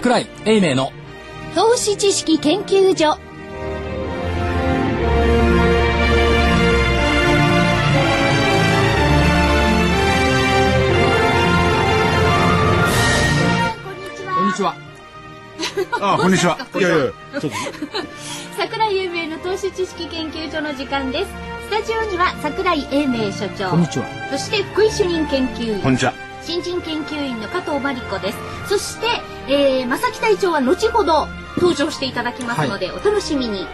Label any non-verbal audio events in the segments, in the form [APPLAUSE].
桜井英明の投資知識研究所。こんにちは。あ、こんにちは。[LAUGHS] いやいや、ちょっと。[LAUGHS] 桜井英明の投資知識研究所の時間です。スタジオには桜井英明所長。こんにちは。そして福井主任研究員。こんにちは。新人研究員の加藤真理子です。そして、えー、正木隊長は後ほど登場していただきますので、お楽しみに。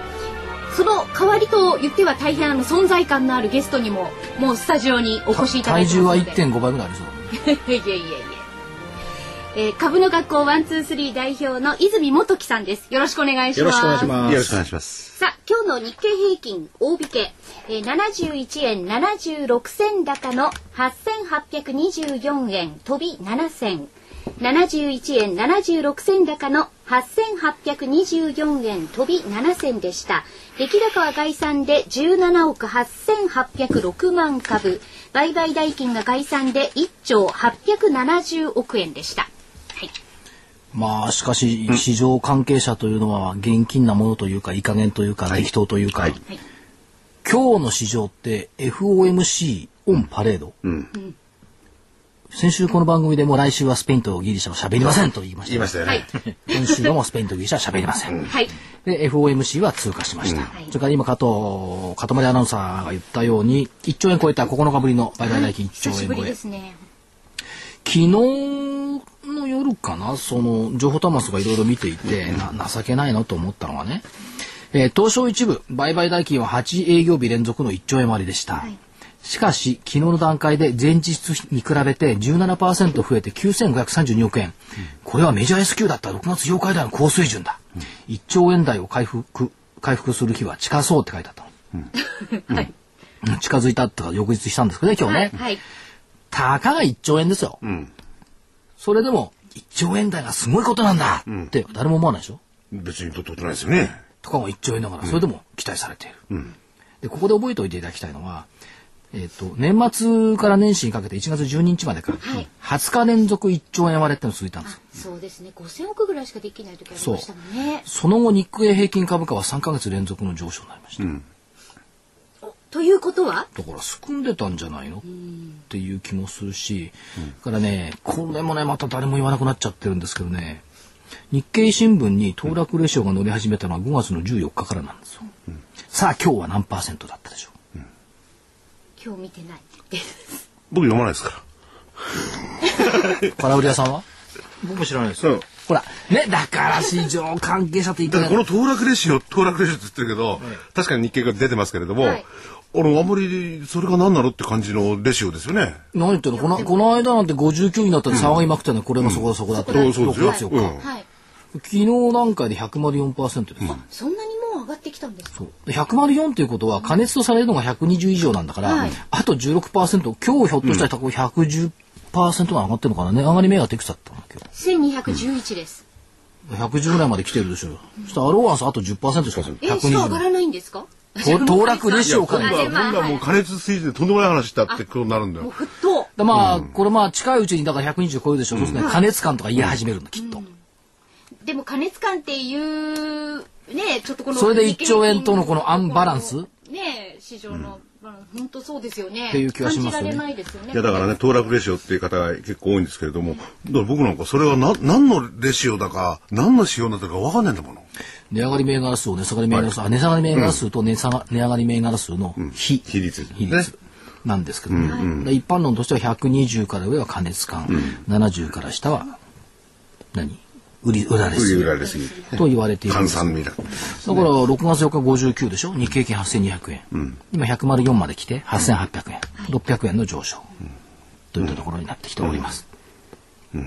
その代わりと言っては大変あの存在感のあるゲストにももうスタジオにお越しいただい体重はてますので。1.5倍ぐらいありそう。[LAUGHS] いえいえいえ。いええー、株の学校ワンツースリー代表の泉元樹さんです。よろしくお願いします。よろしくお願いします。よろしくお願いします。さあ、今日の日経平均大引け、えー、71円76銭高の8824円飛び7銭。71円76銭高の8824円飛び7銭でした。出来高は概算で17億8806万株。売買代金が概算で1兆870億円でした。はい。まあしかし市場関係者というのは現金なものというかいい加減というか適当というか、はい。今日の市場って FOMC オンパレード、先週この番組でも来週はスペインとギリシャは喋りませんと言いました言いましたよはいね。。今週はもうスペインとギリシャは喋りません、はい。で FOMC は通過しました、はいそれから今加藤かとまりアナウンサーが言ったように1兆円超えた9日ぶりの売買代金1兆久しぶり円超え、ですね。昨日の夜かな？その情報端末がいろいろ見ていて、な情けないなと思ったのはね、えー東証一部売買代金は8営業日連続の1兆円割りでした、はいしかし昨日の段階で前日に比べて17%増えて9532億円、これはメジャー S q だった。6月8日以来の高水準だ、1兆円台を回復回復する日は近そうって書いてあったの、[LAUGHS] はい。うん。近づいたってか翌日したんですけどね今日ね、はい。たかが1兆円ですよ、んそれでも1兆円台がすごいことなんだって誰も思わないでしょ？別にとってことないですよね。とかが1兆円だからそれでも期待されている、でここで覚えておいていただきたいのは、えっと年末から年始にかけて1月12日までか、はい。20日連続1兆円割れってのが続いたんですよ。そうですね。5000億ぐらいしかできない時ありましたもんね。その後日経平均株価は3ヶ月連続の上昇になりました、ということは？だからすくんでたんじゃないの？っていう気もするし、だからねこれもねまた誰も言わなくなっちゃってるんですけどね。日経新聞に騰落レシオが乗り始めたのは5月の14日からなんですよ、さあ今日は何パーセントだったでしょう？今日見てないです。僕読まないですか空売り屋さんは？僕も知らないです。ら。うん。ほらねだから市場関係者って言ってこの騰落レシオ、騰落レシオって言ってるけど、確かに日経が出てますけれども、はい。俺あんまりそれが何なのって感じのレシオですよね。何言ってるの？このこの間なんて59になったって騒ぎまくったの？はこれがそこだそこだって、そうそうですよ。6月4日、うん。はい。昨日段階で104%です、そんなにもう上がってきたんですか？で104ということは加熱とされるのが120以上なんだから、はい。あと16%今日ひょっとしたらこれ110%が上がってるのかな。ね上がり目がいくつだったの今1211です。日110ぐらいまで来てるでしょ。そしたらアローワンスあと10%ですからえ、しか上が120らないんですか？と [LAUGHS] 騰落レシオか今度は、ら今度はもう加熱水準でとんでもない話だってことになるんだもうよ。沸騰。でまあ、これまあ近いうちにだから120超えるでしょ、そうするとね加熱感とか言い始めるのきっと、でも加熱感っていう、ね、ちょっとこの。それで1兆円とのこのアンバランス？ね、市場の本当そうですよね。っていう気がしますよね。感じられないですよね。いやだからね、騰落レシオっていう方が結構多いんですけれども、だから僕なんかそれはな何のレシオだか、何の指標になってるか分かんないんだもの。値上がり銘柄数を値下がり銘柄数、あ値下がり銘柄数と値下が値上がり銘柄数の比、比率比率なんですけどね、で一般論としては120から上は加熱感、70から下は何？売り売られ売りすぎ売られすぎる。と言われているん換ですだか。ら6月4日59でしょ？日経平均8200円、今104まで来て8800円、600円の上昇、といったところになってきております、なん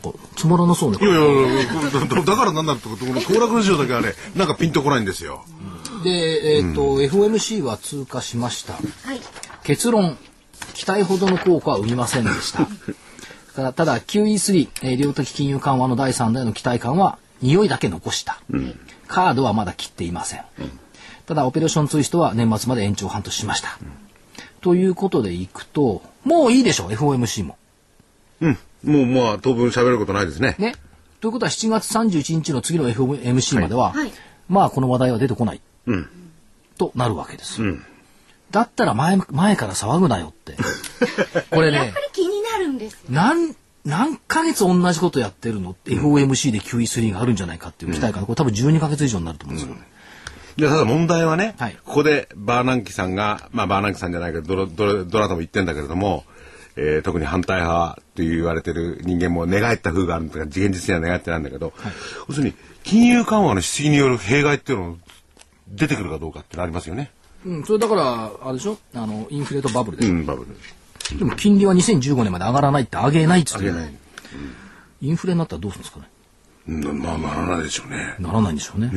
かつまらなそうねいやいやいやだだからなんだってことこの騰落レシオだけはね、なんかピンとこないんですよ。で、えっ、と、FOMC は通過しました。はい。結論、期待ほどの効果は生みませんでした。[LAUGHS] からただ QE3、えー量的金融緩和の第3弾への期待感は匂いだけ残した、カードはまだ切っていません、ただオペレーションツイストは年末まで延長半年しました、ということでいくともういいでしょ FOMC も。うん。もうまあ当分喋ることないですね。ね。ということは7月31日の次の FMC までは、はい。まあこの話題は出てこない、うん。となるわけです。うん。だったら前前から騒ぐなよって。[LAUGHS] これね。やっぱ、り気になるんです。何、何ヶ月同じことやってるの？って、FOMC で QE3 があるんじゃないかっていう期待感、これ多分12ヶ月以上になると思うんですよ。でただ問題はね、はい。ここでバーナンキさんが、まあバーナンキさんじゃないけど、どのどのどなたも言ってんだけれども、えー特に反対派と言われてる人間も寝返った風があるんだから、現実には寝返ってないんだけど、要するに金融緩和の質疑による弊害っていうのも出てくるかどうかってのありますよね。うん、それだから、あれでしょ？あの、インフレとバブルでしょ、うん、バブル。でも金利は2015年まで上がらないって上げないっつって上げない。インフレになったらどうするんですかね？うんまあならないでしょうね。ならないんでしょうね。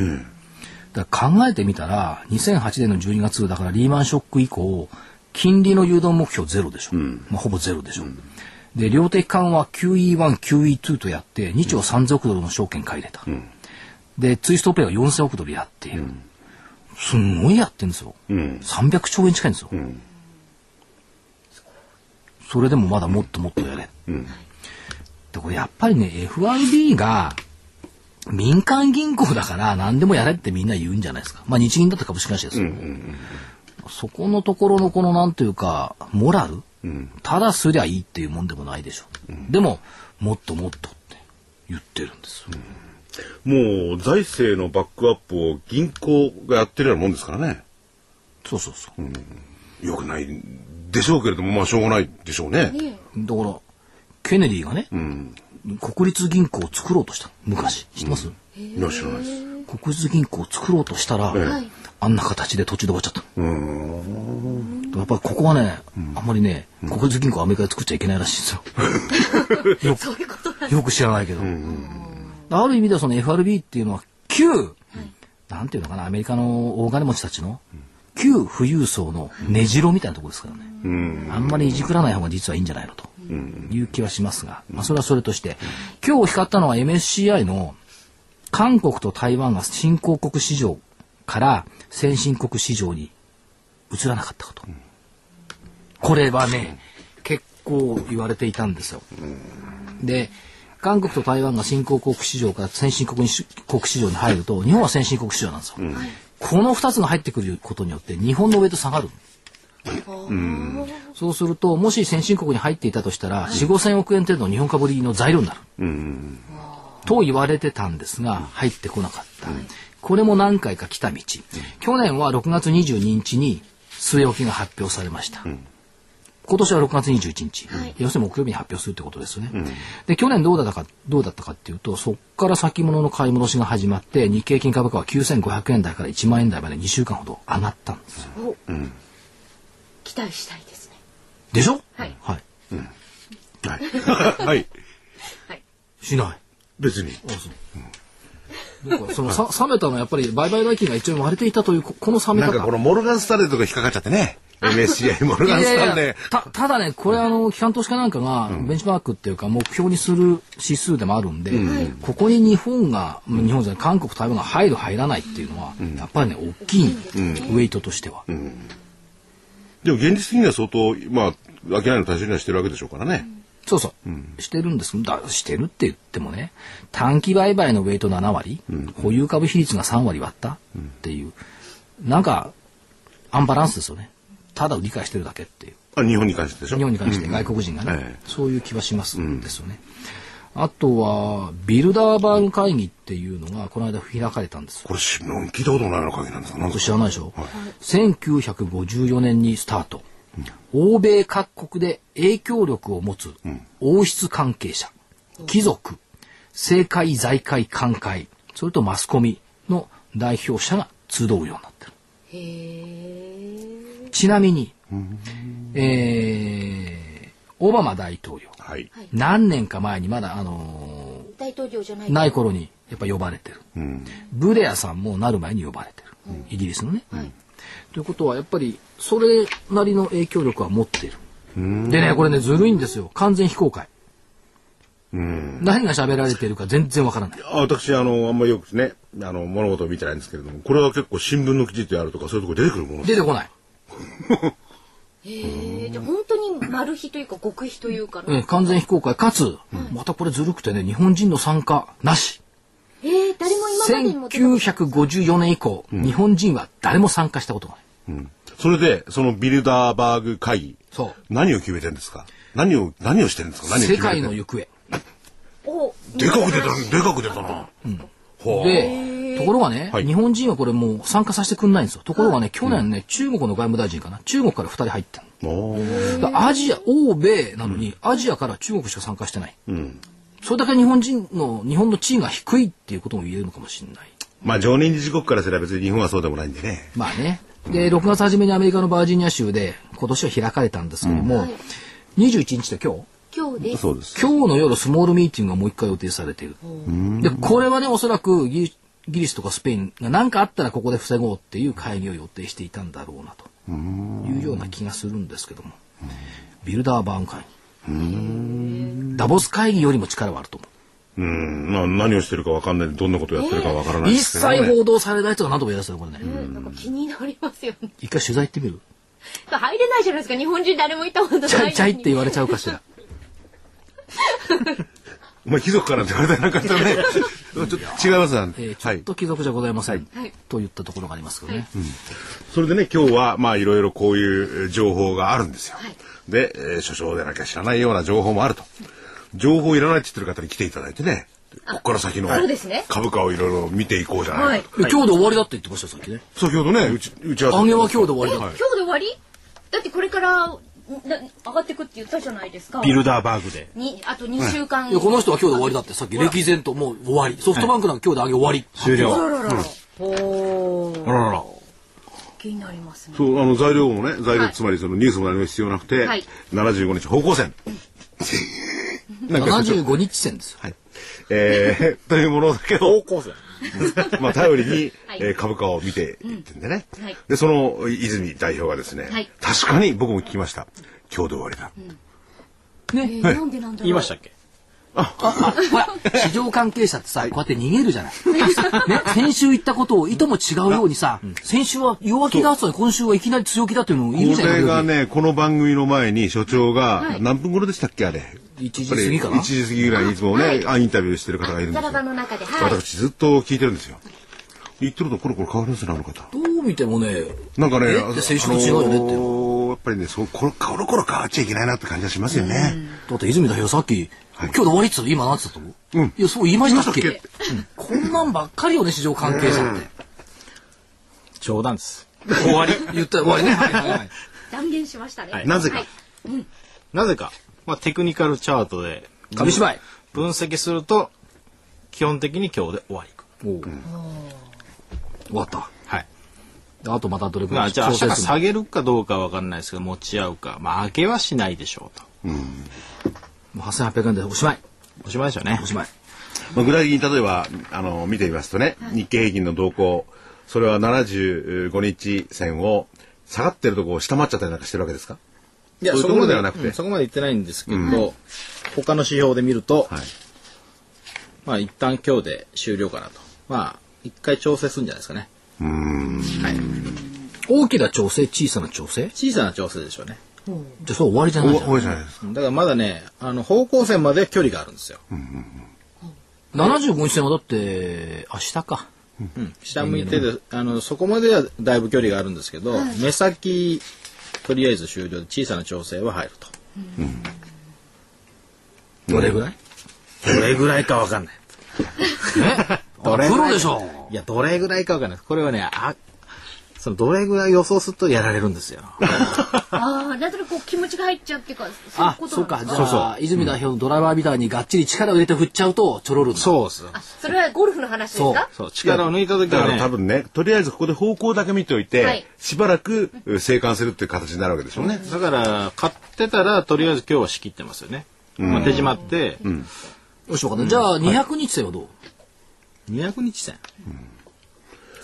だ考えてみたら、2008年の12月、だからリーマンショック以降、金利の誘導目標ゼロでしょ。まあ、ほぼゼロでしょ。で、量的緩和 QE1、QE2 とやって、2兆3000億ドルの証券買い入れた。で、ツイストペイは4000億ドルやっている。すんごいやってるんですよ。うん。300兆円近いんですよ。んそれでもまだもっともっとやれ。んでこれやっぱりね、FRB が民間銀行だから何でもやれってみんな言うんじゃないですか。まあ日銀だって株式会社ですよ。そこのところのこのなんていうか、モラル、ただすりゃいいっていうもんでもないでしょ。でも、もっともっとって言ってるんですよ。もう財政のバックアップを銀行がやってるようなもんですからね。そうそうそう。よくないでしょうけれども、まあしょうがないでしょうね。だから、ケネディがね、うん。国立銀行を作ろうとした。昔。知ってます、いや、知らないです。国立銀行を作ろうとしたら、ええあんな形で途中で終わっちゃった。うーん。やっぱりここはね、あんまりね、国立銀行をアメリカで作っちゃいけないらしいんですよ。[LAUGHS] よそういうことなんよく知らないけど。ある意味ではその FRB っていうのは旧、なんていうのかな、アメリカの大金持ちたちの旧富裕層の根城みたいなところですからね。うん。あんまりいじくらない方が実はいいんじゃないのという気はしますが、まあそれはそれとして、今日光ったのは MSCI の韓国と台湾が新興国市場から先進国市場に移らなかったこと。これはね、結構言われていたんですよ。で、韓国と台湾が新興国市場から先進国にし国市場に入ると、日本は先進国市場なんですよ。この2つが入ってくることによって、日本のウェイト下がる。そうすると、もし先進国に入っていたとしたら、4、5千億円程度の日本株売りの材料になる。うん。と言われてたんですが、入ってこなかった。これも何回か来た道。去年は6月22日に据え置きが発表されました。今年は6月21日、要するに木曜日に発表するってことですよね。で、去年どうだったか、どうだったかっていうと、そこから先物の買い戻しが始まって、日経金株価は9500円台から1万円台まで2週間ほど上がったんですよ。期待したいですね。でしょ？はいはい。はい。はい。しない？別に。あそう。そのさ冷めたのはやっぱり売買代金が一応割れていたというここの冷め方。なんかこのモルガンスタンレーとか引っかかっちゃってね。MSCI モルガンスタンレー。たただね、これあの、機関投資家なんかが、ベンチマークっていうか、目標にする指数でもあるんで、ここに日本が、日本じゃない、韓国、台湾が入る、入らないっていうのは、やっぱりね、大きい、ウェイトとしては。でも現実的には相当、まあ、商いの対象にはしてるわけでしょうからね。そうそう、してるんです。だしてるって言ってもね、短期売買のウェイト7割、保有株比率が3割割ったっていう、なんか、アンバランスですよね。ただ理解してるだけっていう。あ、日本に関してでしょ？日本に関して外国人がね、ええそういう気はしますんですよね。あとは、ビルダーバーグ会議っていうのが、この間開かれたんですよ。これし、聞いたことないの限りなんですか？知らないでしょ、1954年にスタート。欧米各国で影響力を持つ王室関係者、貴族、政界財界官界、それとマスコミの代表者が集うようになってる。へえ。ちなみに、えー、オバマ大統領、はい。何年か前にまだ、あの大統領じゃないーない頃にやっぱ呼ばれてる。うん。ブレアさんもなる前に呼ばれてる。イギリスのね。ということはやっぱりそれなりの影響力は持っている。でね、これね、ずるいんですよ。完全非公開。うん。何が喋られてるか全然わからない。あ私、あの、あんまりよくね、あの、物事を見てないんですけれども、これは結構新聞の記事であるとか、そういうところ出てくるもの出てこない。へえ。じゃあ本当にマル秘というか極秘というか、えー完全非公開。かつ、またこれずるくてね日本人の参加なし。えー、誰も今までにも出たこと1954年以降、日本人は誰も参加したことがない。それで、そのビルダーバーグ会議、そう。何を決めてるんですか？何を、何をしてるんですか？何を決世めてる界の行方。おでかく出たな、でかく出たな。ほう。でところがね、はい。日本人はこれもう参加させてくんないんですよ。ところがね、去年ね中国の外務大臣かな。中国から2人入ってるアジア欧米なのに、アジアから中国しか参加してない、それだけ日本人の日本の地位が低いっていうことも言えるのかもしれない。まあ、常任理事国からすれば別に日本はそうでもないんでね。まあね。で6月初めにアメリカのバージニア州で今年は開かれたんですけども、21日で今日。今日です。今日の夜スモールミーティングがもう一回予定されている。で、これはね、おそらくギリイギリスとかスペインが何かあったらここで防ごうっていう会議を予定していたんだろうなというような気がするんですけども。ビルダーバーン会議。ダボス会議よりも力はあると思う。うん、まあ、何をしてるかわかんないどんなことをやってるかわからない一ですけどね切報道されない人が何とも言い出したよ、これね。うんなんか気になりますよね一回取材行ってみる入れないじゃないですか日本人誰もいたことないちゃいちゃいって言われちゃうかしら。お前貴族からって言われたらなんかちょっとね、[LAUGHS] ちょっと違いますなんえーちはいょっ。と貴族じゃございません。はいと言ったところがありますけどね。それでね、今日は、まあ、いろいろこういう情報があるんですよ。はいで、えー、所長でなきゃ知らないような情報もあると。情報いらないって言ってる方に来ていただいてね、ここから先のそうですね株価をいろいろ見ていこうじゃないかと。で今日で終わりだって言ってましたよ、さっきね。先ほどね、うち、打ち合わせ。上げは今日で終わり？だ。はい今日で終わり？だってこれからな上がってくって言ったじゃないですか。ビルダーバーグで。にあと2週間。いやこの人は今日で終わりだって。さっき歴然ともう終わり。ソフトバンクなんか今日で上げ終わり、終了。あららおー。あららら。気になりますね。そう、あの、材料もね、材料、はい。つまりそのニュースも何も必要なくて、はい。75日方向線。なんか所長75日線です。よはい。えー、というものだけど、高校生。まあ、頼りに、はい。えー株価を見ていってんでね。はい。で、その泉代表がですね、はい。確かに僕も聞きました。今日で終わりだ。えーなんでなんだろう。言いましたっけ？ほら市場関係者ってさ、こうやって逃げるじゃない、ね、先週言ったことをいとも違うようにさ、先週は弱気だったのに今週はいきなり強気だっていうのを言うこじゃない。れがね、この番組の前に所長が、何分頃でしたっけあれ？1時過ぎかな？1時過ぎぐらいにいつもね、あインタビューしてる方がいるんですよ。ザラ。バの中ではい。私ずっと聞いてるんですよ。言ってるとコロコロ変わるんですよ、あの方。どう見てもねなんかね、え？って先週と違うよねってあのーやっぱりね、そう、コロコロコロ変わっちゃいけないなって感じがしますよね。だって泉代表さっき、今日で終わりっつ今なんつったと思う、うん。いやそう言いましたっけ？うん。こんなんばっかりよね市場関係者って、冗談です。終わり。言ったら終わりね。はいはい。はい断言しましたね、はい。なぜか。はい。なぜか、まあ、テクニカルチャートで紙芝居。分析すると、基本的に今日で終わり。おう。終わった。はい。であとまたどれくらいまあ、じゃあ下げるかどうかわかんないですけど、持ち合うか。まあ、上げはしないでしょうと。もう8800円でおしまいおしまいでしょうねお。しまいまあ、具体的に例えば、あの、見てみますとね、日経平均の動向、それは75日線を下がってるとこを下回っちゃったりなんかしてるわけですか？いや、そういうところではなくてうんそこまで言ってないんですけど、他の指標で見ると、はい。まあ、一旦今日で終了かなと。まあ、一回調整するんじゃないですかね。うーん。はい。大きな調整小さな調整？小さな調整でしょうね。じゃあそう終わりじゃないじゃんお多いじゃないですか。だからまだね、あの、方向線まで距離があるんですよ。75日線はだって明日かうん。下向いてで、あの、そこまではだいぶ距離があるんですけど、目先、とりあえず終了で小さな調整は入ると。どれぐらい？どれぐらいかわかんない。え [LAUGHS] どれぐらい？プロでしょいや、どれぐらいかわかんない。これはね、あ、そのどれぐらい予想するとやられるんですよ。ああなんとなくこう気持ちが入っちゃうっていうかそういうあことそうか。じなんですか。ゃあ泉代表のドライバーみたいにがっちり力を入れて振っちゃうとちょろるそうっす。あそれはゴルフの話ですか？そう、力を抜いた時だからはね、多分ね、とりあえずここで方向だけ見ておいて、はい。しばらくう静観するっていう形になるわけでしょうね。だから、買ってたら、とりあえず今日は仕切ってますよね。まあ、手仕舞って、よしわかった。じゃあ200日線はどう？200日線。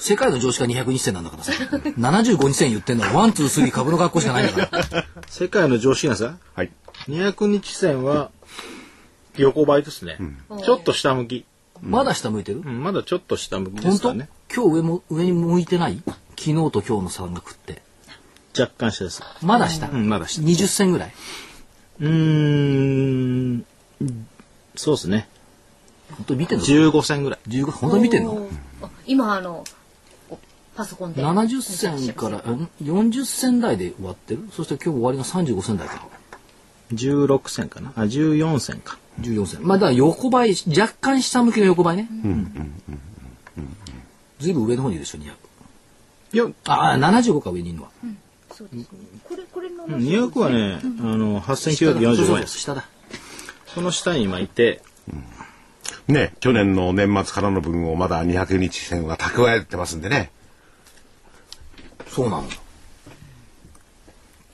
世界の常識が200日線なんだからさ。75日線言ってんの。はワンツースリー株の学校しかないんだから。世界の常識なんですかはい。200日線は横ばいですね、ちょっと下向き、まだ下向いてる？うんまだちょっと下向きですからね。今日上も上に向いてない？昨日と今日の差額って。若干下です。まだ下、うんまだ下。20銭ぐらい？うーん、そうですね。本当に見てんの15銭ぐらい。15本当に見てんの？今あのおパソコンで ?70 銭からん40銭台で割ってる？そして今日終わりが35銭台か。16銭かな？あ、14銭か。14銭。まあだから横ばい、若干下向きの横ばいね。ずいぶん上の方にいるでしょ、200。いや、ああ、75か上にいるのは。そうですこれこれの200はね、あの、そうそう8945円。そう下だ。その下に今いて、ね、去年の年末からの分をまだ200日線は蓄えてますんでね。そうなの。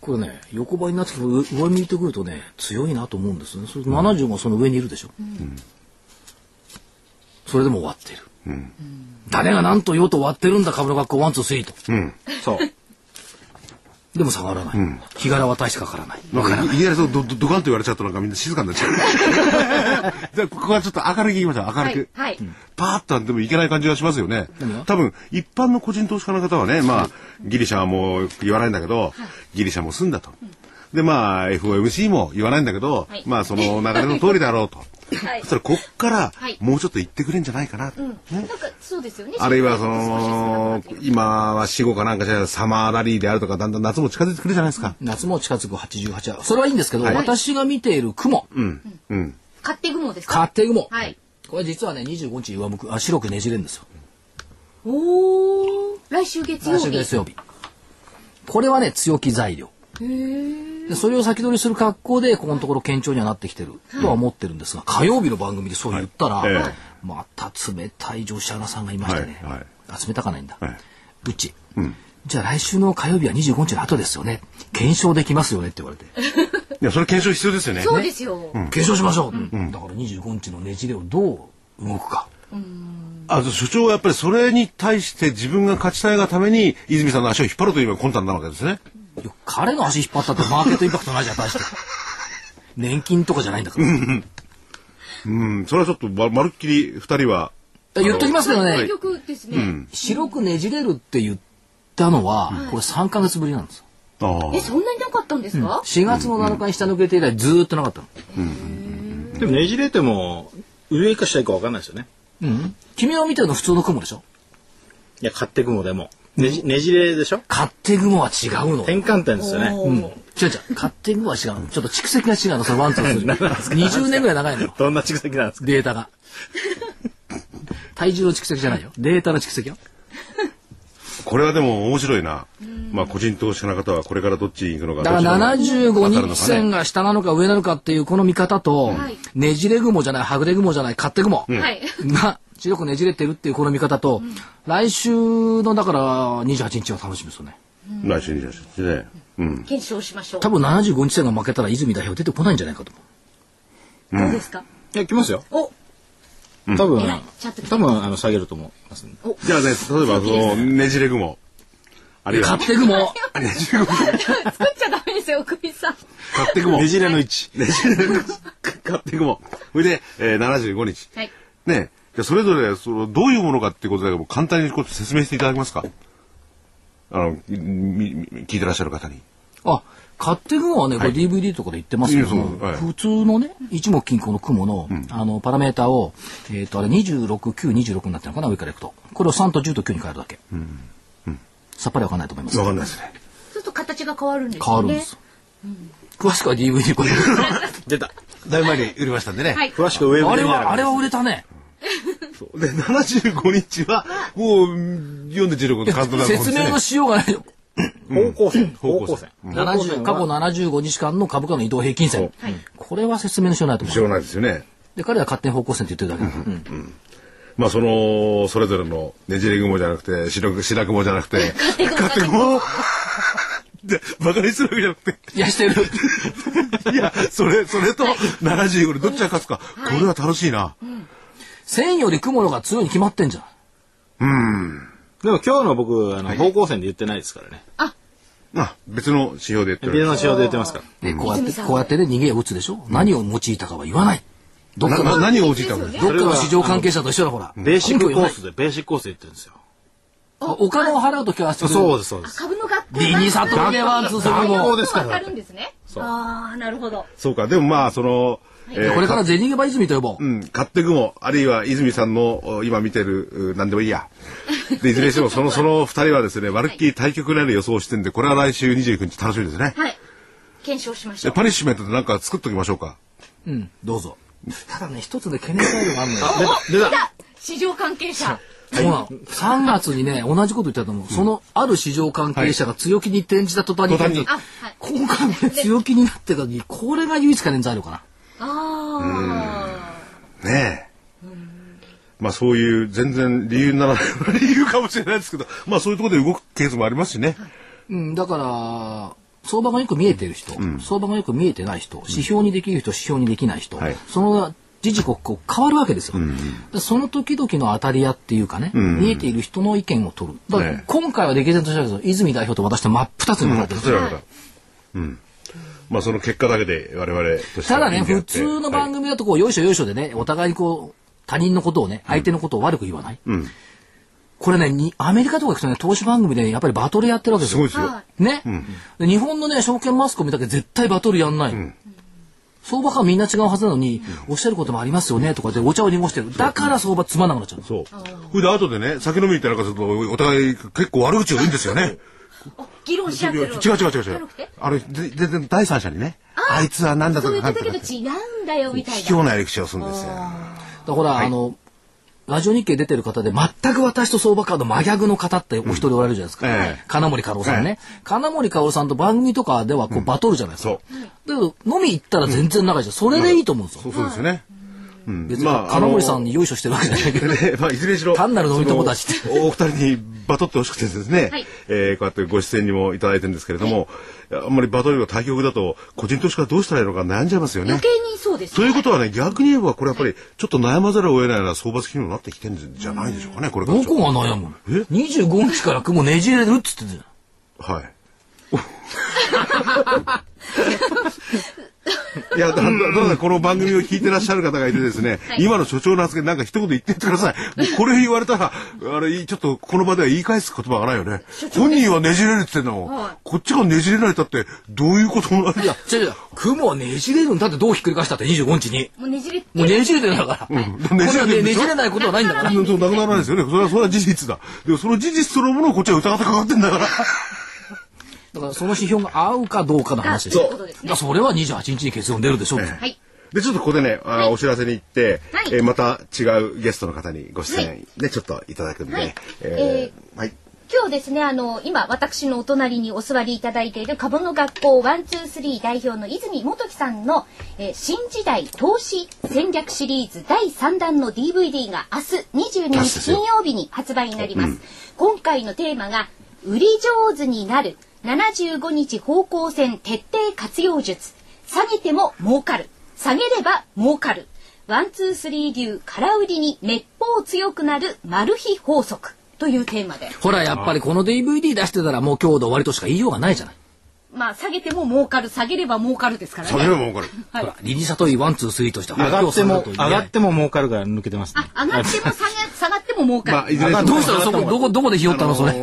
これね、横ばいになってくる上向いてくるとね、強いなと思うんですね。それ70がその上にいるでしょ。それでも終わってる。誰が何と言おうと終わってるんだ、株の学校ワンツースリーと。そう。でも下がらない。日柄は大してかからない。なんかいいきなりそうドドドカンと言われちゃうとなんかみんな静かになっちゃう。[LAUGHS] じゃあここはちょっと明るくいきましょう。明るく。はいはいパーッとでもいけない感じがしますよね。多分一般の個人投資家の方はね、まあギリシャはもう言わないんだけど、ギリシャも済んだと。でまあ FOMC も言わないんだけど、はいまあその流れの通りだろうと。はいそしたらこっからはいもうちょっと言ってくれんじゃないかな。なんかそうですよねあるいはその今は死後かなんかじゃサマーラリーであるとかだんだん夏も近づいてくるじゃないですか。夏も近づく88は。それはいいんですけど、はい私が見ている雲、うん。うん。勝手雲ですか？勝手雲。はいこれ実はね、25日上向く、あ白くねじれるんですよ。おお来週月曜来日週月曜日。これはね、強気材料。でそれを先取りする格好で、ここのところ堅調にはなってきてるとは思ってるんですが、火曜日の番組でそう言ったら、はいえまた冷たい女子アナさんがいましたね。はいはいあ冷たかないんだ。はいうち、じゃあ来週の火曜日は25日の後ですよね。検証できますよねって言われて。[LAUGHS] いや、それ検証必要ですよね。そうですよ検証しましょう、だから25日のねじれをどう動くか。あ、所長はやっぱりそれに対して自分が勝ちたいがために、泉さんの足を引っ張るという魂胆なわけですね。いや彼の足引っ張ったってマーケットインパクトないじゃん、大して。[LAUGHS] 年金とかじゃないんだから。うん、それはちょっとままるっきり二人は、言っときますけどね、結局ですね白くねじれるって言ったのは、これ3ヶ月ぶりなんです。ああえそんなになかったんですか？4月の7日に下抜けて以来ずーっとなかったの。でもねじれても、上か下か分かんないですよね。うん。君が見てるの普通の雲でしょ？いや、勝手雲でも。ねじねじれでしょ？勝手雲は違うの。転換点ですよね。うん。違う違う。勝手雲は違うの。ちょっと蓄積が違うの。そのワンツースリー。[LAUGHS] 20年ぐらい長いのよ。どんな蓄積なんですか？データが。体重の蓄積じゃないよ。データの蓄積よ。これはでも面白いな。まあ個人投資家の方はこれからどっちに行くのか。だからどっちの方が75当たるのかね日線が下なのか上なのかっていうこの見方と、はいねじれ雲じゃない、はぐれ雲じゃない、勝手雲はいが白くねじれてるっていうこの見方と、来週のだから28日は楽しみですよね。来週に来週ね。うん。検証しましょう多分75日線が負けたら泉代表出てこないんじゃないかと思う。どうですか？いや、来ますよ。お多分多分、あの、下げると思います。じゃあね、例えばそのねじれ雲。あるいは勝手雲ねじれ雲。作っちゃダメですよクミさん勝手雲。ねじれの位置。ねじれ雲。勝手雲。それで、えー、75日。はいねじゃあそれぞれそのどういうものかっていうことだけど簡単にこう説明していただけますか？あの聞いてらっしゃる方に。あ、勝手雲はね、これ DVD とかで言ってますけどはい普通のね、一目金庫の雲の、あの、パラメーターを、えっ、と、あれ26、9、26になってるのかな、上からいくと。これを3と10と9に変えるだけ。さっぱりわかんないと思います。わかんないですね。そうすると形が変わるんですよね変わるんです。詳しくは DVD これ。[LAUGHS] 出た。だいぶ前に売りましたんでね。はい詳しく上あれは、見てみながらあれは売れたね。そうで、75日は、もう、読んで16のカウントダウン説明のしようがないよ。方向線。方向線方向線。70過去75日間の株価の移動平均線。これは説明のしようがないと思う。知らないですよね。で、彼は勝手に方向線って言ってるだけだから。まあ、その、それぞれのねじれ雲じゃなくて、白く、白雲じゃなくて、勝手雲で、バカにするわけじゃなくて、いや、してる。[LAUGHS] いや、それ、それと75でどっちが勝つか、これは楽しいな。線より雲の方が強いに決まってんじゃん。でも今日の僕、あの、方向線で言ってないですからね。あ、別の指標で言ってる。別の仕様で言ってますから。で、こうやって、こうやってね、逃げを打つでしょ？何を用いたかは言わない。どっかの、何を落ちたかどっかの市場関係者と一緒だ、ほら。ベーシックコースで、ベーシックコースで言ってるんですよ。お金を払うときはそうです、そうです。株の学校リニサトリでワンツースリーも。ですからわかるんですね。ああ、なるほど。そうか。でもまあ、その、えーこれから銭ゲバ泉と呼ぼう。うん、買ってくも、あるいは泉さんのお今見てる、うなんでもいいや。[LAUGHS] で、いずれにしても、その、[LAUGHS] その二人はですね、まるっきり対極になる予想をしてんで、これは来週29日楽しみですね。はい。検証しましょで、う。パニッシュメントでなんか作っときましょうか。うん、どうぞ。ただね、一つで懸念材料があるのよ。出た。だ市場関係者。そうなの。3月にね、同じこと言ったと思う。その、ある市場関係者が強気に転じた途端に、途端にあ、はい。今回もね、強気になってたのに、これが唯一懸念材料かな。あねえ。まあそういう全然理由にならない理由かもしれないですけど、まあそういうところで動くケースもありますしね。うん、だから、相場がよく見えてる人、相場がよく見えてない人、指標にできる人、指標にできない人、はいその時々こう変わるわけですよ。でその時々の当たり屋っていうかね、見えている人の意見を取る。だからね今回は歴然としたけど、泉代表と私と真っ二つに分かれてる。うん。まあその結果だけで我々としてただね、普通の番組だとこう、よいしょよいしょでね、お互いにこう、他人のことをね、相手のことを悪く言わない。んこれねに、アメリカとか行くとね、投資番組で、ね、やっぱりバトルやってるわけですよ。すごいですよ。はね、で日本のね、証券マスコミだけ絶対バトルやんない。相場感みんな違うはずなのに、おっしゃることもありますよねとかでお茶を濁してる。だから相場つまんなくなっちゃうの。そう。それで後でね、酒飲み行ってなんかすると、お互い結構悪口を言うんですよね。[LAUGHS] あ。議論し合ってる。違う違う違う違う。あれ、で全然第三者にね、あいつは何だとかなんとかって言ってたけど違うんだよみたい卑怯な。な歴史をするんですよ。だからほら、あの、ラジオ日経出てる方で全く私と相場カード真逆の方ってお一人おられるじゃないですか。ええ金森薫さんね。金森薫さんと番組とかではこうバトルじゃないですか。そう。だけど飲み行ったら全然仲いいじゃん。それでいいと思うんですよ。そうそうですよね。うん別にまあ金森さんによいしょしてるわけじゃないけど。[LAUGHS] ね、まあ、いずれにしろ。単なる飲み友達ってお二人にバトってほしくてですね、はいえーこうやってご出演にもいただいてるんですけれども、あんまりバトルが対局だと、個人投資家はどうしたらいいのか悩んじゃいますよね余。計にそうですということはね、逆に言えば、これやっぱり、ちょっと悩まざるを得ないような相場付きにもなってきてるんじゃないでしょうかね、これからどこが悩むの？え ?25 日から雲ねじれるっつってたじゃん。はい。[LAUGHS] [LAUGHS] いや、だ、だ、だこの番組を聞いてらっしゃる方がいてですね、今の所長の発言なんか一言言ってってください。これ言われたら、あれ、ちょっとこの場では言い返す言葉がないよね。本人はねじれるって言ってんの、はいこっちがねじれられたって、どういうこともない。いや、違う違う。雲はねじれるんだってどうひっくり返したって25日に。もうねじれてもうねじれてるんだから。うんこれはねねじれないことはないんだから。そうなくならないですよね。それは、それは事実だ。でもその事実そのものをこっちは疑ってかかってんだから。だからその指標が合うかどうかの話ですよ。そうそれは28日に結論出るでしょう。はい。で、ちょっとここでね、あお知らせに行って、はいえーまた違うゲストの方にご出演でちょっといただくんで、はいえーはい。今日ですね、あの、今、私のお隣にお座りいただいている株の学校ワンツースリー代表の泉元樹さんの、えー新時代投資戦略シリーズ第3弾の DVD が明日22日金曜日に発売になります。今回のテーマが、売り上手になる75日方向線徹底活用術。下げても儲かる。下げれば儲かる。ワンツースリー流空売りにめっぽう強くなるマル秘法則というテーマで。ほら、やっぱりこの DVD 出してたらもう今日で終わりとしか言いようがないじゃない。まあ、下げても儲かる、下げれば儲かるですからね。それはもうこれ。はいほら、リリサトイワンツースリーとして上がっても、上がっても。も儲かるから抜けてますね。あ、上がっても下が下がっても儲かる。まあ、いずれどうしたの？そこ、どこ、どこでひよったの？それ。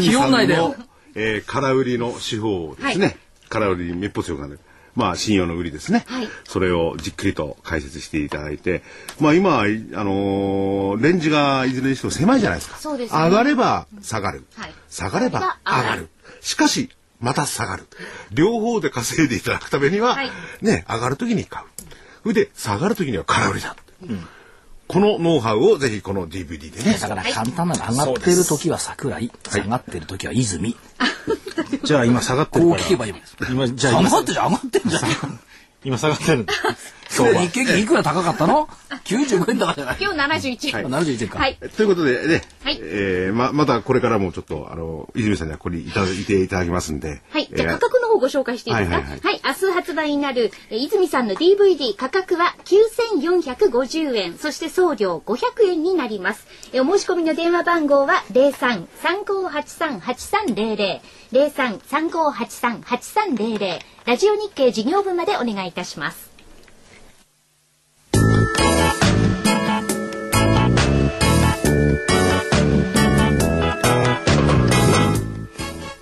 ひよんないでよ。えー、空売りの手法ですね。はい空売りにめっぽう強くなる。まあ、信用の売りですね。はいそれをじっくりと解説していただいて、まあ今、いあのーレンジがいずれにしても狭いじゃないですか。すね上がれば下がる。はい下がれば上がる。しかし、また下がる。両方で稼いでいただくためには、はいね、上がるときに買う。それで、下がるときには空売りだ。このノウハウをぜひこの DVD でね。だから簡単なの。上がってる時は桜井、下がってる時は泉。[LAUGHS] じゃあ今下がってるこうから。聞けばいいです。今、じゃあ今上がってんじゃん、上がってんじゃん。[LAUGHS] 今下がってる。今日日経平均いくら高かったの ?95 円高じゃない？今日71円。71円か。はい。ということでね、はいえーままたこれからもちょっとあの泉さんにはここにいただいていただきますんで、はい。えーじゃあ価格の方ご紹介していいですか、ははいいはい明日発売になる、えー泉さんの DVD 価格は9450円、そして送料500円になります。えーお申し込みの電話番号は03-3583-8300、03-3583-8300、ラジオ日経事業部までお願いいたします。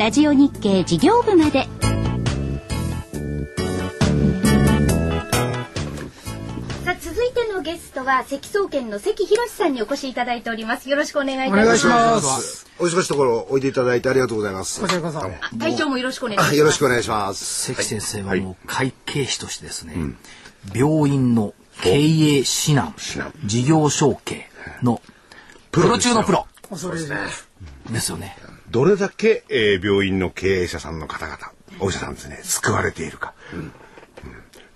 ラジオ日経事業部までさあ続いてのゲストは関総研の関博さんにお越しいただいておりますよろしくお願いいたしますお願いします。お忙しいところおいでいただいてありがとうございます。こちらこそ。隊長もよろしくお願いしますあよろしくお願いします。関先生はもう会計士としてですね、病院の経営指南、事業承継のプロ中のプロ恐れ入ります。ですよね。どれだけ、えー病院の経営者さんの方々、お医者さんですね、救われているか。うん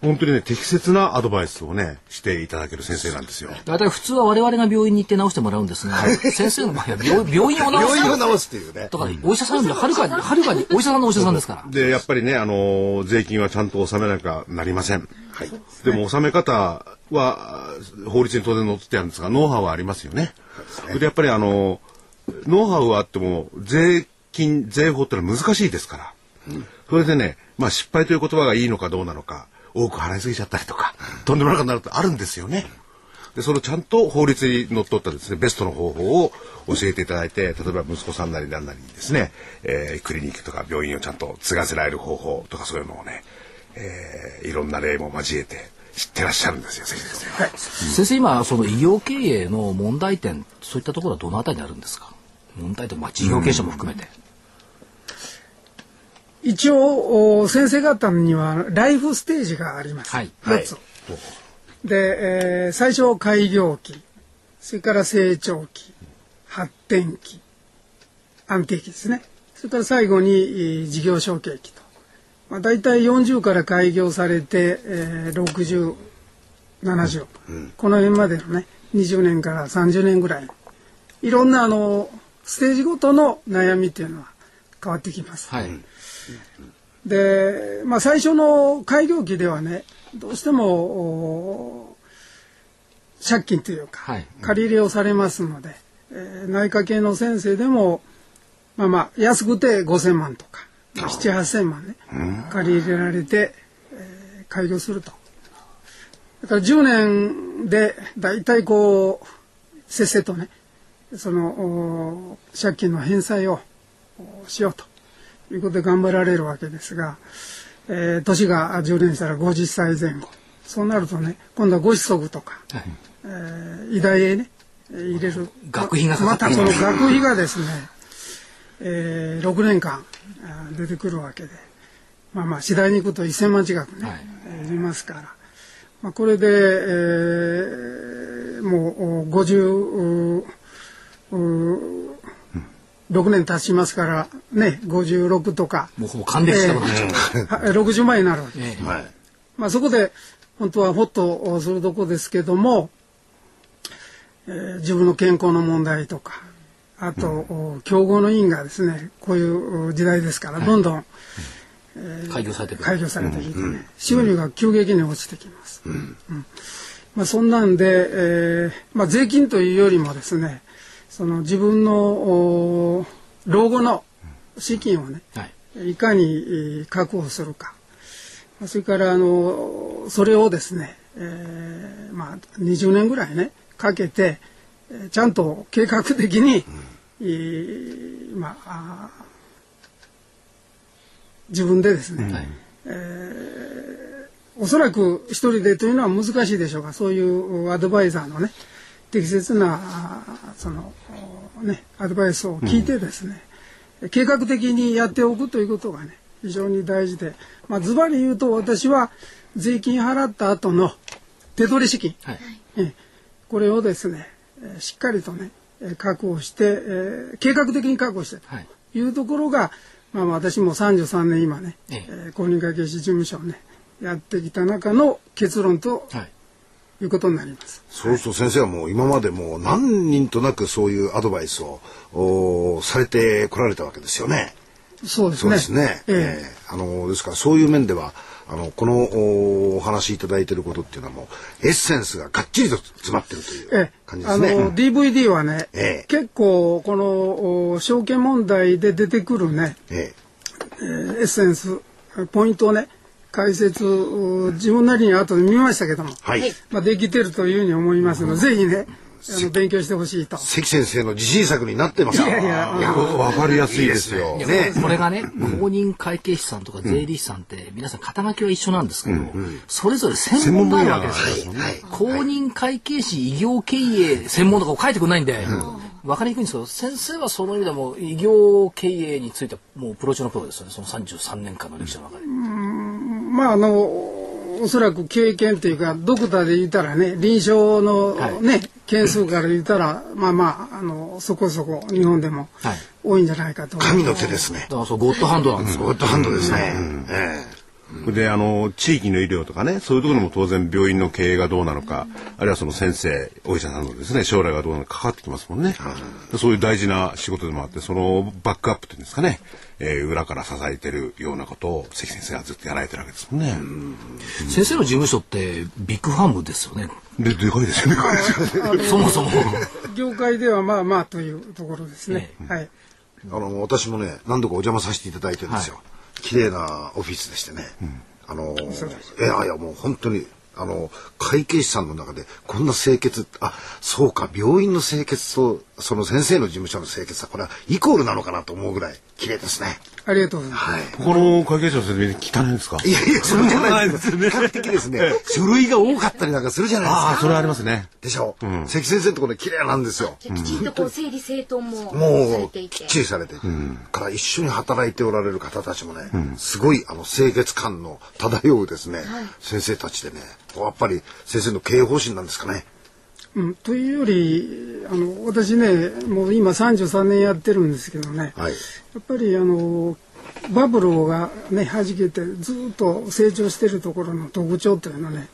本当にね、適切なアドバイスをね、していただける先生なんですよ。大体普通は我々が病院に行って治してもらうんですが、先生の場合は病病院を治す。病院を治すっていうね。とか、お医者さんよりはるかに、はるかにお医者さんのお医者さんですから。[LAUGHS] で、やっぱりね、あのー税金はちゃんと納めなきゃなりません。はい。でも、納め方は、法律に当然載ってあるんですが、ノウハウはありますよね。それで、やっぱりあのーノウハウはあっても、税金、税法ってのは難しいですから。それでね、まあ、失敗という言葉がいいのかどうなのか、多く払いすぎちゃったりとか、とんでもなくなるとあるんですよね。で、そのちゃんと法律にのっとったですね、ベストの方法を教えていただいて、例えば息子さんなりなんなりにですね、えークリニックとか病院をちゃんと継がせられる方法とかそういうのをね、えーいろんな例も交えて知ってらっしゃるんですよ、関先生。先生、今、その医療経営の問題点、そういったところはどのあたりにあるんですか？問題点、まあ、事業経営者も含めて。一応、お先生方にはライフステージがあります。はい4つ。で、えー最初開業期、それから成長期、発展期、安定期ですね。それから最後にえー事業承継期と。まあ、大体40から開業されて、えー60、70、この辺までのね、20年から30年ぐらい。いろんなあの、ステージごとの悩みっていうのは変わってきます。はい。で、まあ、最初の開業期ではねどうしてもお借金というか、はい借り入れをされますので、えー内科系の先生でもまあまあ安くて5,000万とか7,8,000万ね借り入れられて、えー開業すると。だから10年で大体こうせっせとねそのお借金の返済をおしようと。いうことで頑張られるわけですが、えー年が10年したら50歳前後。そうなるとね今度はご子息とか、はい。えー医大へねえー入れる。学費がまたその学費がですね、えー6年間出てくるわけで。まあまあ次第に行くと1000万近くね、はい。えーいりますから、まあ、これで、えーもうお50うう6年経ちますからね56とか。もうほぼ還暦したことになっちゃう。は60万になるわけ。です、ええ。はい。まあ、そこで本当はホッとするとこですけども、えー自分の健康の問題とかあと、お競合の因がですねこういうお時代ですから、どんどん開業されて。開業されてきてね、収入が急激に落ちてきます。うん。まあ、そんなんで、えーまあ、税金というよりもですねその自分のお老後の資金をねはい。いかにえー確保するか。それからあのそれをですね、えー、まあ20年ぐらいねかけて、えー、ちゃんと計画的に、うん、まあ自分でですね、はい、えー、おそらく一人でというのは難しいでしょうがそういうアドバイザーのね適切なそのねアドバイスを聞いてですね、うん、計画的にやっておくということがね非常に大事で、まあ、ズバリ言うと私は税金払った後の手取り資金、はい、えこれをですねしっかりとね確保して、えー、計画的に確保してというところが、まあ、私も33年今ね、ええー、公認会計士事務所をねやってきた中の結論と、はい、いうことになります。そうすると先生はもう今までもう何人となくそういうアドバイスをおされてこられたわけですよね。そうですね。そうですね。えー、えー、あのですからそういう面ではあのこのお話しいただいていることっていうのはもうエッセンスががっちりと詰まってるという感じですね。えー、あの DVD はね、えー、結構このお証券問題で出てくるね、えー、エッセンスポイントをね解説自分なりに後で見ましたけども、はい、まあできてるというふうに思いますので、ぜひねあの勉強してほしいと。関先生の自信作になってます。いやいや、わかりやすいですよ。ね、これがね、公認会計士さんとか税理士さんって皆さん肩書きは一緒なんですけど、それぞれ専門があるわけですよ。公認会計士異業経営専門とかを書いてくれないんで。分かりにくいんですけど先生はその意味でも異業経営についてもうプロ中のプロですよね。その33年間の歴史の中で。まああのおそらく経験というかドクターで言ったらね臨床のね、はい、件数から言ったらまあまああのそこそこ日本でも多いんじゃないかと、はい、神の手ですね。だからそうゴッドハンドなんですゴッドハンドですね、うん。ええであの地域の医療とかねそういうところも当然病院の経営がどうなのか、あるいはその先生お医者さんのですね将来がどうなのかかかってきますもんね、うん、そういう大事な仕事でもあってそのバックアップっていうんですかね、えー、裏から支えてるようなことを関先生はずっとやられてるわけですもんね、うん。先生の事務所ってビッグファームですよね。ででかいですよね。[LAUGHS] そもそも。業界ではまあまあというところですね、え。はい。あの私もね何度かお邪魔させていただいてるんですよ、はい綺麗なオフィスでしてね、うん、あのいやいやもう本当にあの会計士さんの中でこんな清潔あそうか病院の清潔とその先生の事務所の清潔はこれはイコールなのかなと思うぐらい綺麗ですね。ありがとうございます。はい。この会計士の説明汚いんですか？いやいやそれじゃないです。比較的ですね書類が多かったりなんかするじゃないですか。ああそれありますね。でしょ。うん、関先生のところ綺麗なんですよ。きちんとこう整理整頓ももうきっちりされていて、うん、から一緒に働いておられる方たちもね、うん、すごいあの清潔感の漂うですね、はい、先生たちでね、やっぱり先生の経営方針なんですかね。うん、というよりあの私ねもう今33年やってるんですけどね、はい、やっぱりあのバブルがねはじけてずっと成長してるところの特徴というのをね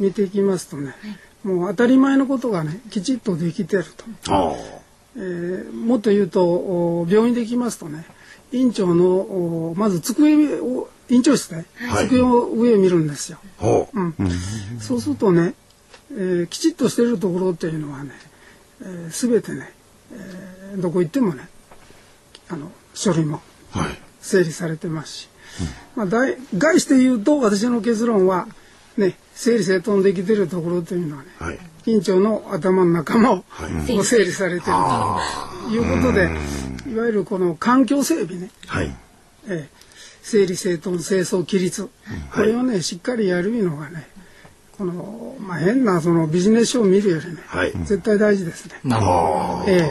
見ていきますとね、はい、もう当たり前のことがねきちっとできてると。えー、もっと言うと病院できますとね院長のまず机を院長室で、はい、机を上を見るんですよ。うん、そうするとねえー、きちっとしてるところっていうのはね、えー、全てね、えー、どこ行ってもねあの書類も整理されてますし、はい、まあ、概して言うと私の結論はね整理整頓できてるところというのはね、はい、院長の頭の中も、はい、整理されてるということでいわゆるこの環境整備ね、はい。えー、整理整頓清掃規律、これをねしっかりやるのがねこの、まあ、変なそのビジネス書を見るよりね、はい、絶対大事ですね。なるほど。ええ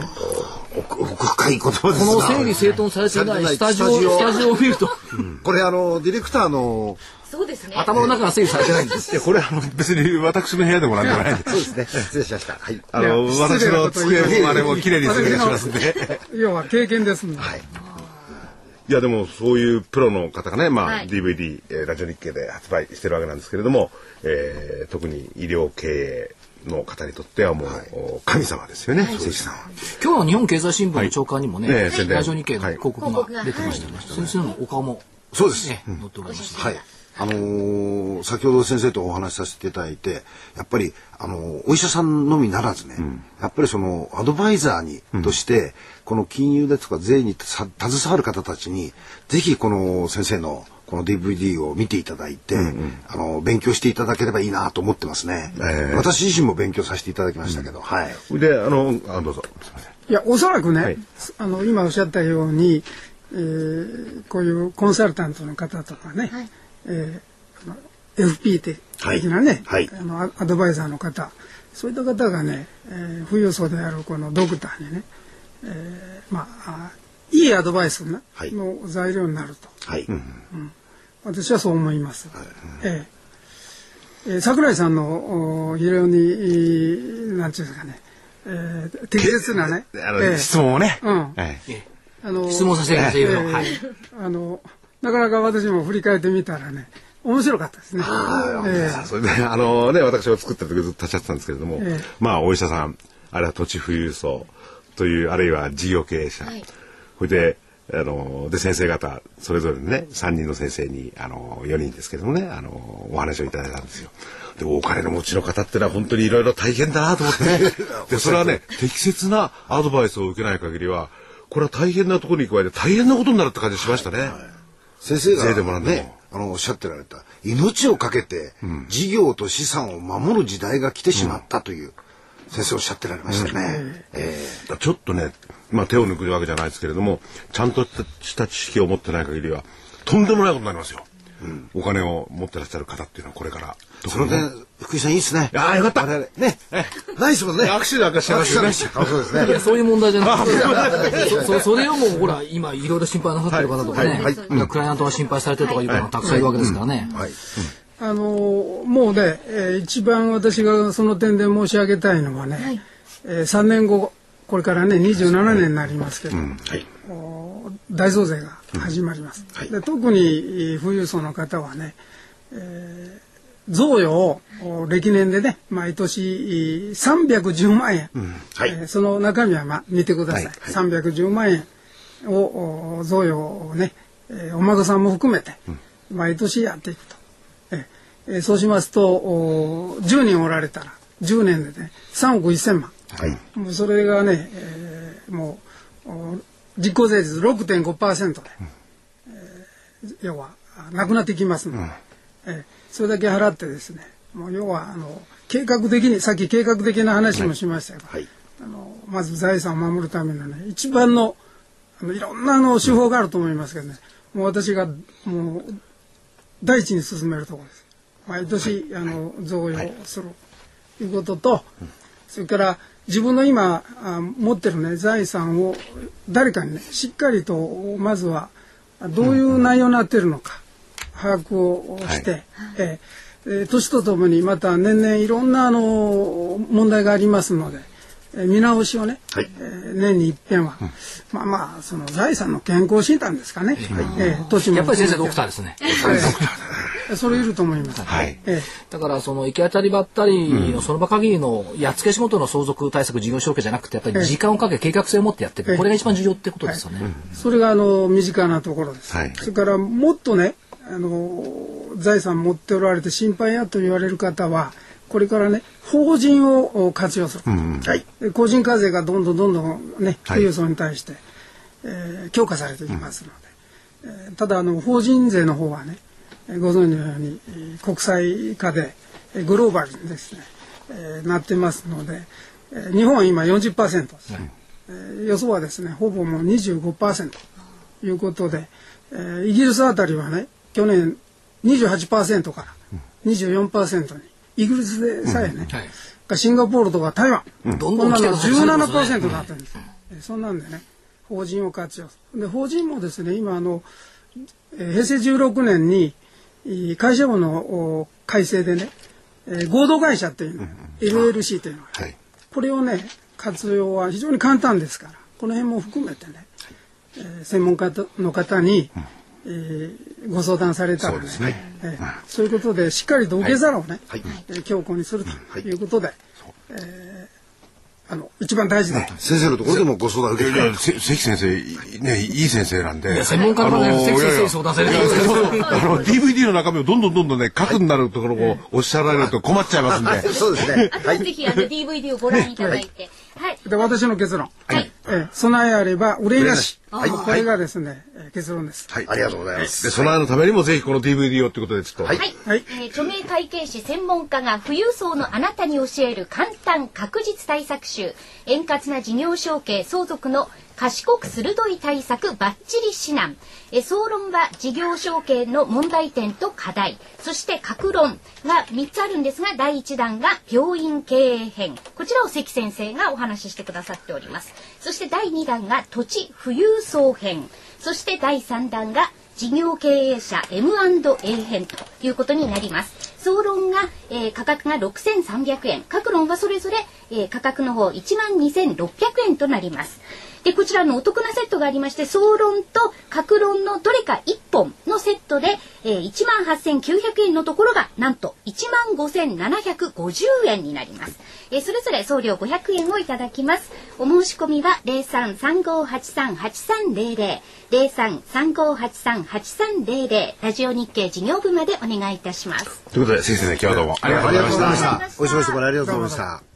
奥深い言葉ですこの整理整頓されてないスタジオスタジオを見ると、うん、これあのディレクターのそうですね。頭の中が整理されてないんです。いやこれあの別に私の部屋でもなんでもないそうですね。失礼しました。はい。あの私の机もあれも綺麗に整理しますんで。要は経験ですね。はい。いやでもそういうプロの方がね、まあ、はい、DVD、えー、ラジオ日経で発売してるわけなんですけれども、えー、特に医療経営の方にとってはもう、はい、神様ですよね、関さんは。今日の日本経済新聞の長官にもね、はい、ラジオ日経の広告が出てましたね。先生のお顔も、そうです。ね、載っておりました。はい。あのー、先ほど先生とお話しさせていただいてやっぱり、あのー、お医者さんのみならずね、うん、やっぱりそのアドバイザーに、として、この金融ですとか税に携わる方たちにぜひこの先生のこの DVD を見ていただいて、あの勉強していただければいいなと思ってますね、ええ私自身も勉強させていただきましたけど、はい。であのあどうぞ。すいません。いやおそらくね、はい。あの今おっしゃったように、えーこういうコンサルタントの方とかね、えーあの FP 的なね、はい。はい。あのアアドバイザーの方。そういった方がね、えー富裕層であるこのドクターにね、えーまああいいアドバイスなはい。の材料になると、はい、私はそう思います。えええー桜井さんのお非常に、えーなんていうんですかね、えー適切なね、[LAUGHS] あの、ええ質問をね、うん。はい。あの質問させてください、いろいろええはい。あのなかなか私も振り返ってみたらね面白かったですね。ええそれで、あのね、私が作った時ずっと立ち会ってたんですけれども、ええまあ、お医者さん、あるいは土地富裕層という、あるいは事業経営者、はいそれで、あの、で、先生方、それぞれね、3人の先生に、あの、4人ですけどもね、あの、お話をいただいたんですよ。で、お金の持ちの方ってのは本当にいろいろ大変だなと思ってね。[LAUGHS] で、それはね、適切なアドバイスを受けない限りは、これは大変なところに加えて大変なことになるって感じがしましたね。先生税でもがねあのおっしゃってられた。命をかけて事業と資産を守る時代が来てしまったという先生おっしゃってられましたね。えちょっとね、まあ手を抜くわけじゃないですけれども、ちゃんとした知識を持ってない限りは、とんでもないことになりますよ。お金を持ってらっしゃる方っていうのはこれから。えその点福井さんいいですね。ああ、よかった。我々ね。ないですもんね。握手なんかしてますよね。そうですね。いや、そういう問題じゃなくて、そそそれをもうほら、今いろいろ心配なさってる方とかね、はいはい。クライアントが心配されてるとかいう方がたくさんいるわけですからね。はい。あのもうね、えー一番私がその点で申し上げたいのはね、えー3年後これからね27年になりますけど、はい。お大増税が始まります、はい。で特にえー富裕層の方はね、えー贈与をお歴年でね毎年えー310万円、はい。えーその中身はまあ見てください、はい310万円をお贈与をね、えーお孫さんも含めて毎年やっていくと、えーえーそうしますとお10人おられたら10年でね3億1000万。はい。もうそれがね、えーもうお実効税率6.5%で、えー要はあなくなってきますので、えーそれだけ払ってですねもう要はあの計画的にさっき計画的な話もしましたけど、はい。あのまず財産を守るためのね一番のあのいろんなあの手法があると思いますけどねもう私がもう第一に進めるところです。毎年、あの贈与をする。とい。うことと、それから自分の今あ持ってるね財産を誰かにねしっかりとまずはどういう内容になってるのか把握をして、えーえー年とともにまた年々いろんなあの問題がありますので、えー見直しをね、はい。えー年に一遍は、まあまあその財産の健康診断ですかね、えー年もやっぱり先生ドクターですね。えーそれいると思います。はい。えだからその行き当たりばったりのその場限りのやっつけ仕事の相続対策事業承継じゃなくてやっぱり時間をかけ計画性を持ってやっていく。これが一番重要ってことですよね。ーそれがあの身近なところです。はい。それからもっとねあの財産持っておられて心配やと言われる方はこれからね法人を活用する。はい。で個人課税がどんどんどんどんねはい。富裕層に対して、えー強化されていきますので、えーただあの法人税の方はねえーご存知のようにえー国際化でえーグローバルにですね、えーなってますので、えー日本は今40%です、えー予想はですねほぼもう25%ということで、えーイギリスあたりはね去年28%から24%に。イギリスでさえね、はい。シンガポールとか台湾、どんこんなのどん来てる17%になってるんです、えそんなんでね法人を活用で法人もですね今あの、えー平成16年にえー会社法のお改正でね、えー合同会社っていうの、LLC というのが、はい。これをね活用は非常に簡単ですからこの辺も含めてね、えー専門家の方に、えーご相談されたらね。そうですね。えーそういうことでしっかりと受け皿をね、はい。えー強固にするとい。うことで、えーあの一番大事だと。先生のところでもご相談受けて。いやせ関先生いねいい先生なんで。専門家のね関先生に相談されてるんですけどあの DVD の中身をどんどんどんどんね核になるところをおっしゃられると困っちゃいますんで。そうですね。あとぜひあの DVD をご覧いただいて、はい、で私の結論、はいえ備えあれば憂いなし。はい。これがですね、え結論です。はい、ありがとうございます。で、備えのためにもぜひこの DVD をということで、ちょっと。はいはい、はい。えー著名会計士専門家が富裕層のあなたに教える簡単確実対策集。円滑な事業承継相続の賢く鋭い対策バッチリ指南。えー総論は事業承継の問題点と課題。そして各論が3つあるんですが第1弾が病院経営編。こちらを関先生がお話ししてくださっておりますそして第2弾が土地富裕層編そして第3弾が事業経営者 M&A 編ということになります。総論が、えー価格が6300円、各論はそれぞれ、えー価格の方12600円となります。で、こちらのお得なセットがありまして、総論と各論のどれか1本のセットで、えー、18,900円のところが、なんと15,750円になります。えーそれぞれ送料500円をいただきます。お申し込みは0335838300、0335838300、ラジオ日経事業部までお願いいたします。ということで、関先生、今日はどうもありがとうございました。ありがとうございました。お忙しいところありがとうございました。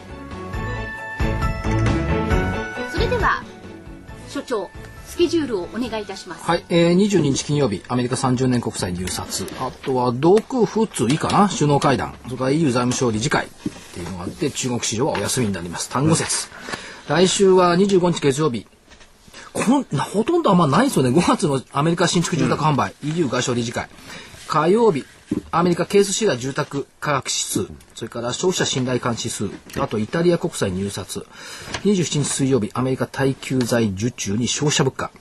所長スケジュールをお願いいたします。はい、えー、22日金曜日、アメリカ30年国債入札、あとは、独仏いいかな、首脳会談、それから EU 財務省理事会っていうのがあって、中国市場はお休みになります。単語節。来週は25日月曜日、こんなほとんどあんまないですよね。5月のアメリカ新築住宅販売、EU 外相理事会。火曜日、アメリカケースシラ住宅価格指数、それから消費者信頼感指数、あとイタリア国債入札。27日水曜日、アメリカ耐久財受注に消費者物価。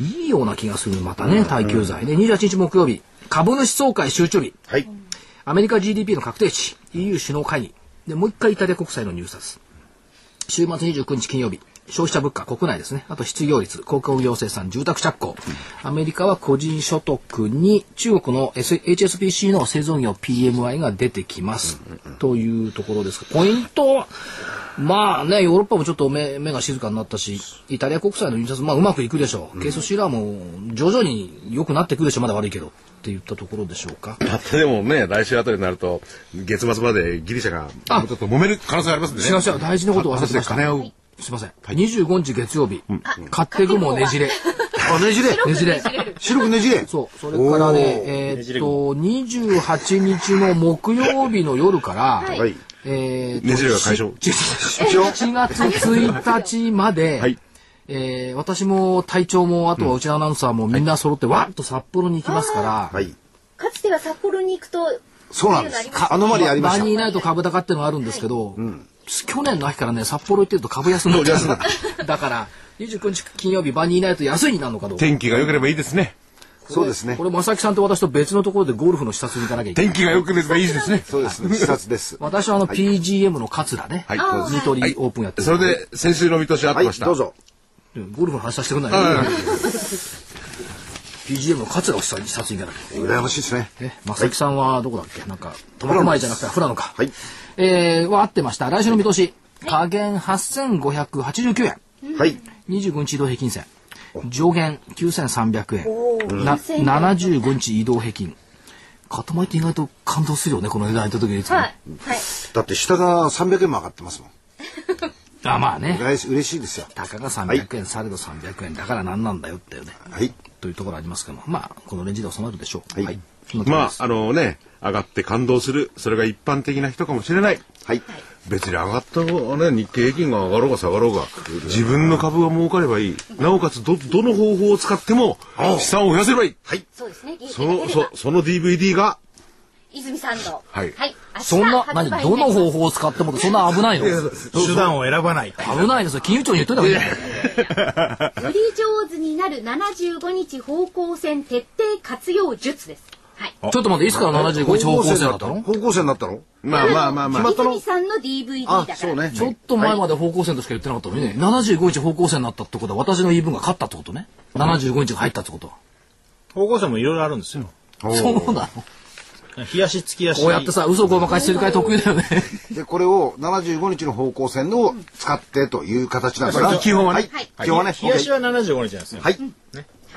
いいような気がする、またね、耐久財。で、28日木曜日、株主総会集中日。はい。アメリカ GDP の確定値、EU 首脳会議。で、もう一回イタリア国債の入札。週末29日金曜日、消費者物価、国内ですね。あと失業率、公共業生産、住宅着工。アメリカは個人所得に中国の S HSBC の製造業 PMI が出てきます。というところですポイントは、まあね、ヨーロッパもちょっと目目が静かになったし、イタリア国債の入札、まあうまくいくでしょう。ケースシラーも徐々に良くなってくるでしょう。まだ悪いけど。って言ったところでしょうか。だってでもね、来週あたりになると、月末までギリシャが、あもうちょっと揉める可能性がありますね。違う違う、大事なことを忘れてました。金をすいません。25日月曜日、勝手雲ねじれ。あ、ねじれ。ねじれ。白くねじれ。そう、それからね、えーっと、28日の木曜日の夜から、はい。えーっと、ねじれが解消し7月1日まで、はいえー私も隊長も、あとはうちのアナウンサーもみんな揃って、わっと札幌に行きますから、はい。かつては札幌に行くと、そうなんです。かアノマリありましたバニ。ーナイト株高っていうのがあるんですけど、去年の秋からね、札幌行ってると株安になっちゃう。だから、29日金曜日バニーナイト安いになるのかどうか。天気が良ければいいですね。そうですねこ。れ、正木さんと私と別のところでゴルフの視察に行かなきゃいけない。天気が良ければいいですね。そうですね。視察です。私はあの PGM の桂ね、はい。ニトリオープンやってるそれで、先週の見通し合っはい、てました。どうぞ。ゴルフの話させてくれない、PGM の桂を視察に行かなきゃ羨ましいですね。え、正木さんはどこだっけ？なんか、苫小牧じゃなくて富良野か。はい。えー、は合ってました。来週の見通し。下限8589円。はい。25日移動平均線。上限9300円。な9000円75日移動平均。塊って意外と感動するよね、この値段言った時にいつも。はい。はい。だって下が300円も上がってますもん。あ、まあね。嬉し嬉しいですよ。たかが300円、されど300円だから何なんだよっていうね。はい。というところありますけども、まあ、このレンジで収まるでしょう。はいまあ、あのね、上がって感動する。それが一般的な人かもしれない。はい。別に上がった方ね、日経平均が上がろうが下がろうが、自分の株が儲かればいい。なおかつ、ど、どの方法を使っても、資産を増やせればいい。はい。そうですね。その、そその DVD が、泉さんの。はいはい。そんな、何、どの方法を使ってもそんな危ないの [LAUGHS] 手段を選ばない。危ないですよ。金融庁に言っといた方がいいよ。[LAUGHS] より上手になる75日方向線徹底活用術です。はい。ちょっと待って、いつから75日方向線だったの？方向線になったの？まあまあまあまあ。泉さんの DVD だかあ、ら。そうね。ちょっと前まで方向線としか言ってなかったのにね、75日方向線になったってことは、私の言い分が勝ったってことね。75日が入ったってことは。方向性もいろいろあるんですよ。そうなの？冷やし付きやし。こうやってさ、嘘ごまかしする会得意だよね。[LAUGHS] で、これを75日の方向線を使ってという形なんですまあ基本はね基本はね。冷やしは75日なんですよ。はい。は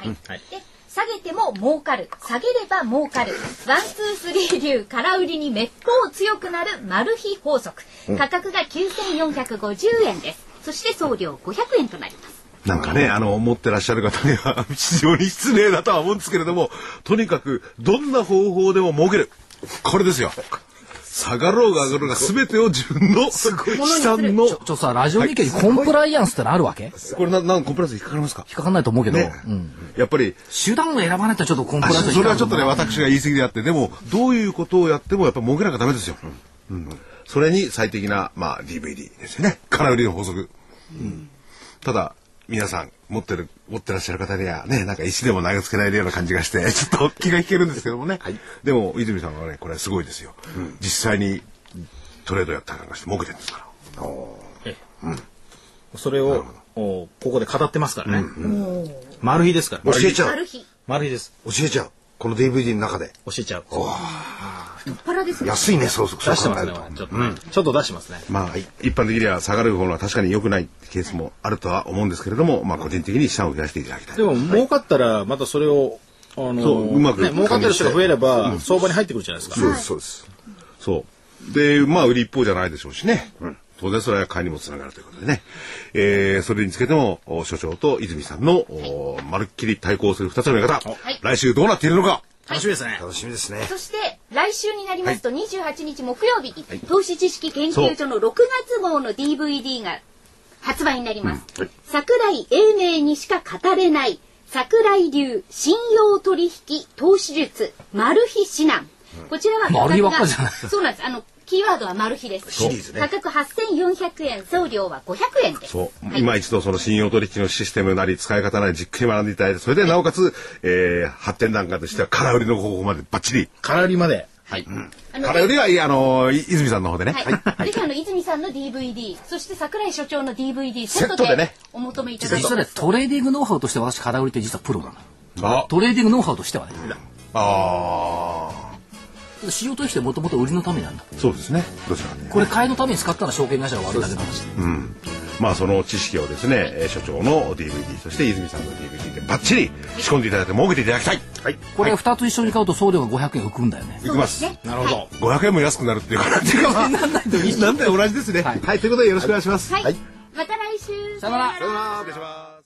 い。はいで、下げても儲かる。下げれば儲かる。ワン、ツー、スリー流、空売りにめっぽう強くなるマル秘法則。価格が9450円です。そして送料500円となります。なんかね、あの、持ってらっしゃる方には [LAUGHS] 非常に失礼だとは思うんですけれども、とにかく、どんな方法でも儲ける。これですよ。下がろうが上がろうが全てを自分の資産の。ちょ、ちょさ、ラジオ日経にコンプライアンスってのあるわけ？引これな、なんコンプライアンス引っかかりますか？っかかんないと思うけど、ね。うん。やっぱり、手段を選ばないとちょっとコンプあライアンスそれはちょっとね、私が言い過ぎであって、でも、どういうことをやってもやっぱ儲けなきゃダメですよ。うん。それに最適な、まあ、DVD ですよね。空売りの法則。ただ、皆さん、持ってる、持ってらっしゃる方にはね、なんか石でも投げつけられるような感じがして、[LAUGHS] ちょっと気が引けるんですけどもね。でも、泉さんはね、これすごいですよ。実際にトレードやったりなんかして儲けてるんですから。それを、おここで語ってますからね。マル秘ですから。教えちゃう。秘です。教えちゃう。この DVD の中で。教えちゃう。太っ腹ですね。安いね、そうそう。出してますね。ちょっとね。ちょっと出してますね。まあ、一般的には下がる方は確かに良くないケースもあるとは思うんですけれども、まあ、個人的に資産を増やしていただきたい。でも、儲かったら、またそれを、あのそううまくね、儲かってる人が増えれば、相場に入ってくるじゃないですか。そうです、そうです。そう。で、まあ、売り一方じゃないでしょうしね。当然それは買いにもつながるということでね。えー、それにつけても、お所長と泉さんの、おまるっきり対抗する二つの見方、はい来週どうなっているのか？楽しみですね。楽しみですね。そして来週になりますと28日木曜日に投資知識研究所の6月号の DVD が発売になります。桜井英明にしか語れない桜井流信用取引投資術マル秘指南。こちらはマル秘ばっかりじゃないそうなんです。あのキーワードはマル秘です。シリーズね。価格8400円、送料は500円です。そう。はい、今一度その信用取引のシステムなり使い方なりじっくり学んでいただいて、それでなおかつ、えー、発展段階としては空売りの方法までバッチリ。空売りまで。はい。うん、空売りは、あの、泉さんの方でね。はい。は、ぜひ、あの、泉さんの DVD、そして櫻井所長の DVD セットでね、お求めいただいて。実は、トレーディングノウハウとして私、空売りって実はプロだな。あトレーディングノウハウとしてはね。ああ。CO2 してもともと売りのためなんだそうですね。どちらか、ね、これ買いのために使ったら証券会社が悪いだけの話うん。まあその知識をですね所長の DVD そして泉さんの DVD でばっちり仕込んでいただいて儲けていただきたい、はい、これ2つ一緒に買うと送料が500円浮くんだよね。浮きます、ね、なるほど、はい、500円も安くなるっていう感じがなんだよ同じですね、はい、はい、ということでよろしくお願いします。はい、また来週。さよなら。さよなら。お願いします。